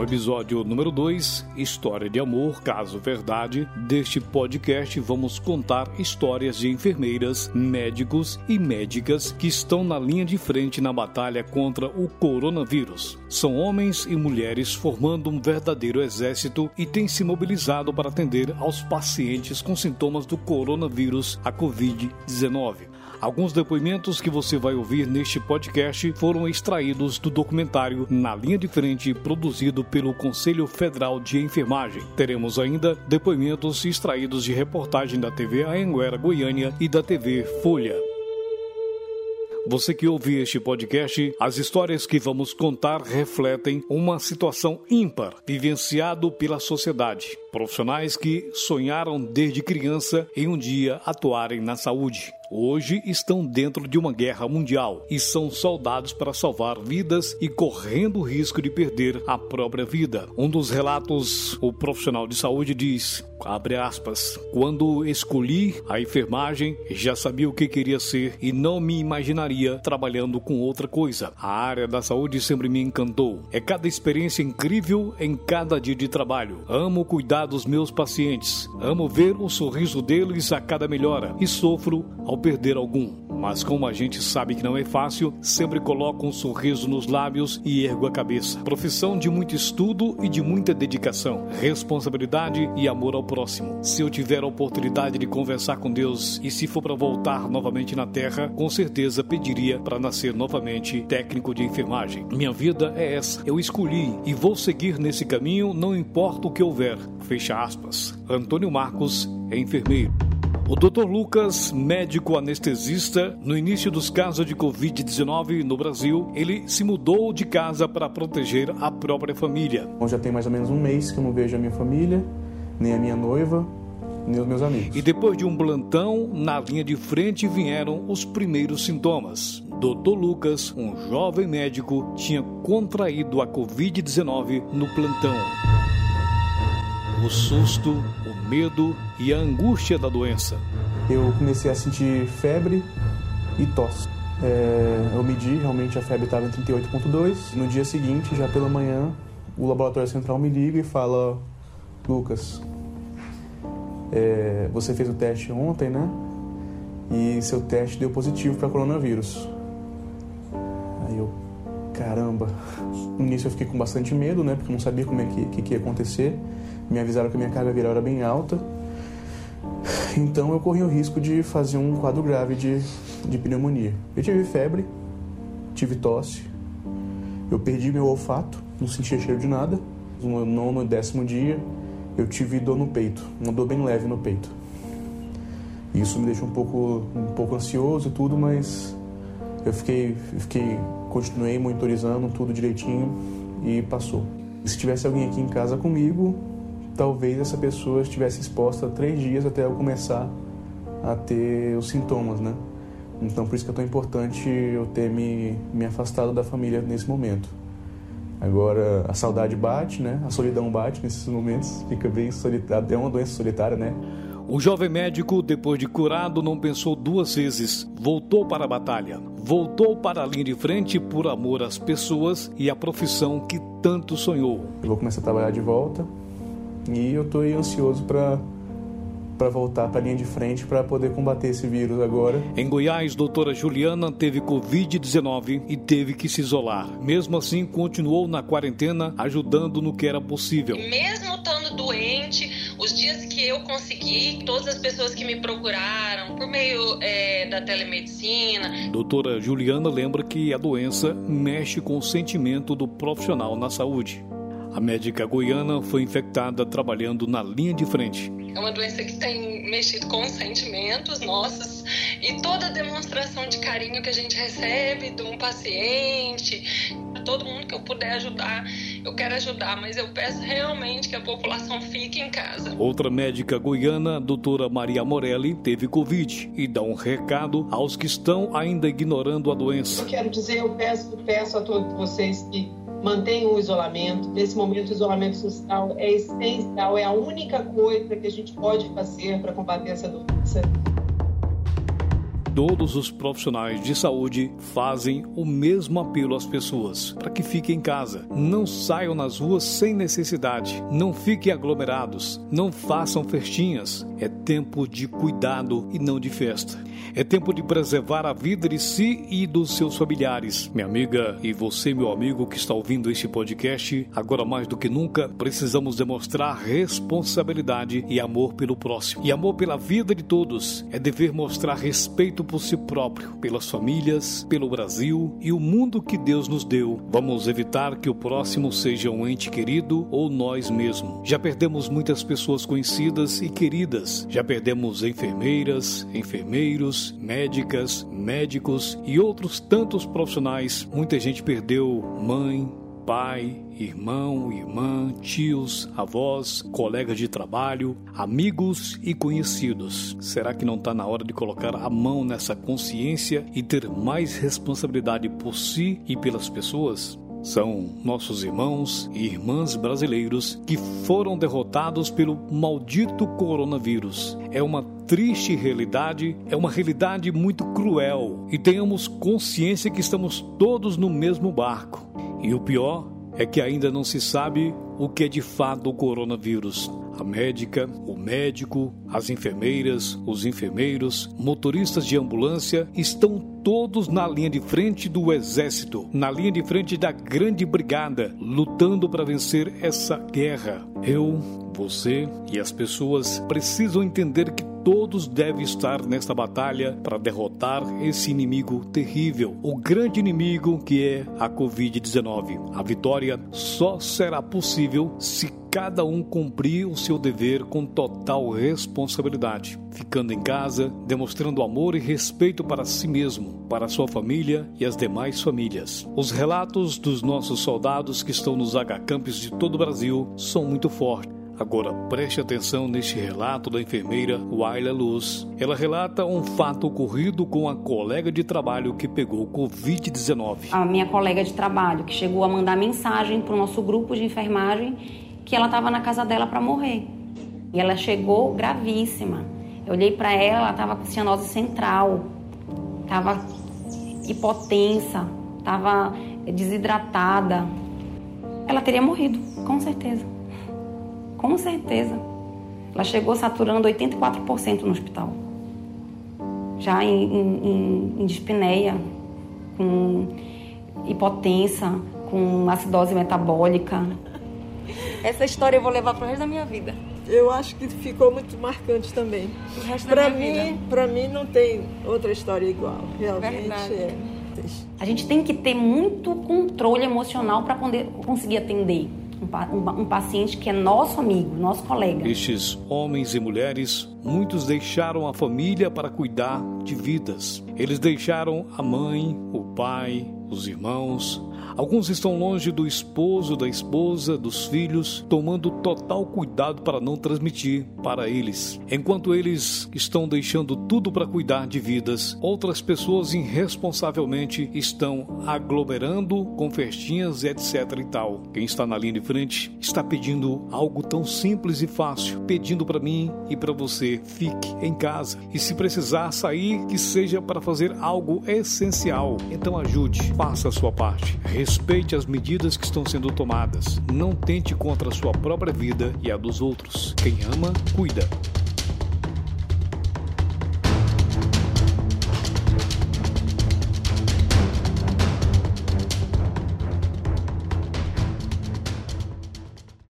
No episódio número 2, História de Amor, Caso Verdade, deste podcast vamos contar histórias de enfermeiras, médicos e médicas que estão na linha de frente na batalha contra o coronavírus. São homens e mulheres formando um verdadeiro exército e têm se mobilizado para atender aos pacientes com sintomas do coronavírus, a Covid-19. Alguns depoimentos que você vai ouvir neste podcast foram extraídos do documentário Na Linha de Frente, produzido pelo Conselho Federal de Enfermagem. Teremos ainda depoimentos extraídos de reportagem da TV Anhanguera Goiânia e da TV Folha. Você que ouve este podcast, as histórias que vamos contar refletem uma situação ímpar vivenciado pela sociedade. Profissionais que sonharam desde criança em um dia atuarem na saúde hoje estão dentro de uma guerra mundial e são soldados para salvar vidas e correndo o risco de perder a própria vida. Um dos relatos, o profissional de saúde diz: abre aspas, quando escolhi a enfermagem, já sabia o que queria ser e não me imaginaria trabalhando com outra coisa. A área da saúde sempre me encantou. É cada experiência incrível em cada dia de trabalho. Amo cuidar dos meus pacientes, amo ver o sorriso deles a cada melhora e sofro ao perder algum. Mas como a gente sabe que não é fácil, sempre coloco um sorriso nos lábios e ergo a cabeça. Profissão de muito estudo e de muita dedicação, responsabilidade e amor ao próximo. Se eu tiver a oportunidade de conversar com Deus e se for para voltar novamente na terra, com certeza pediria para nascer novamente técnico de enfermagem. Minha vida é essa. Eu escolhi e vou seguir nesse caminho, não importa o que houver. Fecha aspas. Antônio Marcos é enfermeiro. O Dr. Lucas, médico anestesista, no início dos casos de Covid-19 no Brasil, ele se mudou de casa para proteger a própria família. Bom, já tem mais ou menos um mês que eu não vejo a minha família, nem a minha noiva, nem os meus amigos. E depois de um plantão, na linha de frente vieram os primeiros sintomas. Dr. Lucas, um jovem médico, tinha contraído a Covid-19 no plantão. O susto, medo e a angústia da doença. Eu comecei a sentir febre e tosse. É, eu medi, realmente a febre estava em 38,2. No dia seguinte, já pela manhã, o laboratório central me liga e fala: Lucas, é, você fez o teste ontem, né? E seu teste deu positivo para coronavírus. Aí eu, caramba. No início eu fiquei com bastante medo, né? Porque eu não sabia como é que, que, que ia acontecer. Me avisaram que a minha carga viral era bem alta. Então eu corri o risco de fazer um quadro grave de, de pneumonia. Eu tive febre, tive tosse, eu perdi meu olfato, não sentia cheiro de nada. No nono e décimo dia, eu tive dor no peito, uma dor bem leve no peito. Isso me deixou um pouco, um pouco ansioso e tudo, mas eu fiquei, fiquei, continuei monitorizando tudo direitinho e passou. Se tivesse alguém aqui em casa comigo, talvez essa pessoa estivesse exposta três dias até eu começar a ter os sintomas, né? Então, por isso que é tão importante eu ter me, me afastado da família nesse momento. Agora, a saudade bate, né? A solidão bate nesses momentos, fica bem solitário, até uma doença solitária, né? O jovem médico, depois de curado, não pensou duas vezes. Voltou para a batalha. Voltou para a linha de frente por amor às pessoas e à profissão que tanto sonhou. Eu vou começar a trabalhar de volta, e eu estou ansioso para para voltar para a linha de frente para poder combater esse vírus agora. Em Goiás, doutora Juliana teve Covid-19 e teve que se isolar. Mesmo assim, continuou na quarentena, ajudando no que era possível. Mesmo estando doente, os dias que eu consegui, todas as pessoas que me procuraram por meio é, da telemedicina. Doutora Juliana lembra que a doença mexe com o sentimento do profissional na saúde. A médica goiana foi infectada trabalhando na linha de frente. É uma doença que tem mexido com os sentimentos nossos e toda a demonstração de carinho que a gente recebe de um paciente, todo mundo que eu puder ajudar, eu quero ajudar, mas eu peço realmente que a população fique em casa. Outra médica goiana, doutora Maria Morelli, teve Covid e dá um recado aos que estão ainda ignorando a doença. Eu quero dizer, eu peço, peço a todos vocês que mantenham o isolamento. Nesse momento, o isolamento social é essencial, é a única coisa que a gente pode fazer para combater essa doença. Todos os profissionais de saúde fazem o mesmo apelo às pessoas para que fiquem em casa, não saiam nas ruas sem necessidade, não fiquem aglomerados, não façam festinhas. É tempo de cuidado e não de festa. É tempo de preservar a vida de si e dos seus familiares. Minha amiga e você, meu amigo que está ouvindo este podcast, agora mais do que nunca precisamos demonstrar responsabilidade e amor pelo próximo. E amor pela vida de todos é dever mostrar respeito por si próprio, pelas famílias, pelo Brasil e o mundo que Deus nos deu. Vamos evitar que o próximo seja um ente querido ou nós mesmos. Já perdemos muitas pessoas conhecidas e queridas. Já perdemos enfermeiras, enfermeiros, médicas, médicos e outros tantos profissionais. Muita gente perdeu mãe, pai, irmão, irmã, tios, avós, colegas de trabalho, amigos e conhecidos. Será que não está na hora de colocar a mão nessa consciência e ter mais responsabilidade por si e pelas pessoas? São nossos irmãos e irmãs brasileiros que foram derrotados pelo maldito coronavírus. É uma triste realidade, é uma realidade muito cruel e tenhamos consciência que estamos todos no mesmo barco. E o pior é que ainda não se sabe o que é de fato o coronavírus. A médica, o médico, as enfermeiras, os enfermeiros, motoristas de ambulância estão todos na linha de frente do exército, na linha de frente da grande brigada, lutando para vencer essa guerra. Eu, você e as pessoas precisam entender que todos devem estar nesta batalha para derrotar esse inimigo terrível, o grande inimigo que é a Covid-19. A vitória só será possível se cada um cumprir o seu dever com total responsabilidade, ficando em casa, demonstrando amor e respeito para si mesmo, para sua família e as demais famílias. Os relatos dos nossos soldados que estão nos H-Campos de todo o Brasil são muito fortes. Agora preste atenção neste relato da enfermeira Waila Luz. Ela relata um fato ocorrido com a colega de trabalho que pegou Covid-19. A minha colega de trabalho que chegou a mandar mensagem para o nosso grupo de enfermagem que ela estava na casa dela para morrer. E ela chegou gravíssima. Eu olhei para ela, ela estava com cianose central, estava hipotensa, estava desidratada. Ela teria morrido, com certeza. Com certeza. Ela chegou saturando 84% no hospital. Já em, em, em dispneia, com hipotensa, com acidose metabólica. Essa história eu vou levar pro resto da minha vida. Eu acho que ficou muito marcante também. Para mim, para mim não tem outra história igual. Realmente Verdade. é. A gente tem que ter muito controle emocional para conseguir atender um, um, paciente que é nosso amigo, nosso colega. Estes homens e mulheres, muitos deixaram a família para cuidar de vidas. Eles deixaram a mãe, o pai, os irmãos, Alguns estão longe do esposo, da esposa, dos filhos, tomando total cuidado para não transmitir para eles. Enquanto eles estão deixando tudo para cuidar de vidas, outras pessoas irresponsavelmente estão aglomerando com festinhas, etc e tal. Quem está na linha de frente está pedindo algo tão simples e fácil, pedindo para mim e para fique em casa. E se precisar sair, que seja para fazer algo essencial. Então ajude, faça a sua parte Respeite as medidas que estão sendo tomadas. Não tente contra a sua própria vida e a dos outros. Quem ama, cuida.